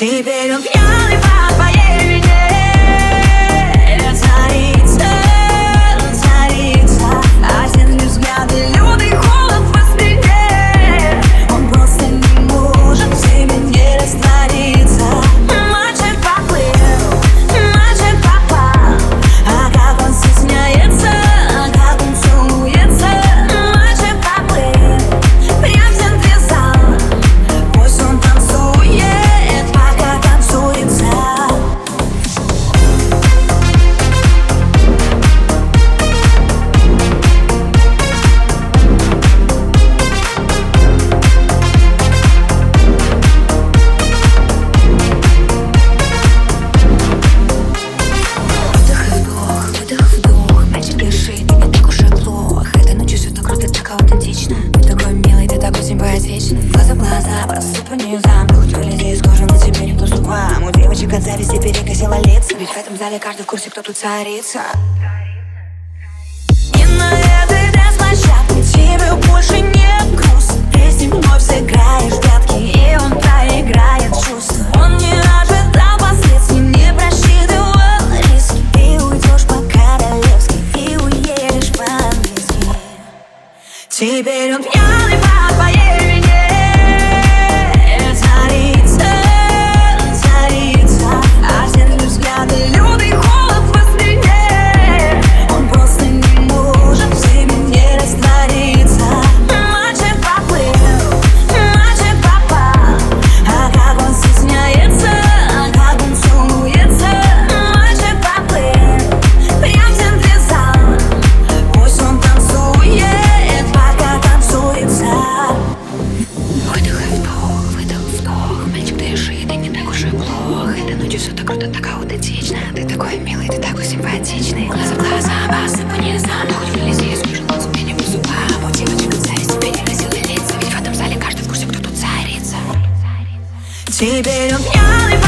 See that I'm девочек от зависти перекосила лица. Ведь в этом зале каждый в курсе, кто тут царица. И на этой танцплощадке тебе больше не грустно Если вновь сыграешь пятки, и он проиграет чувства. Он не ожидал последствий, не просчитывал риски. Ты уйдешь по-королевски и уедешь по-английски Теперь он пьяный симпатичный Глаза в глаза, басы по низам Хоть вылези из кожи, но не по зубам У девочек от зависти перекосила лица Ведь в этом зале каждый в курсе, кто тут царица. Теперь он пьяный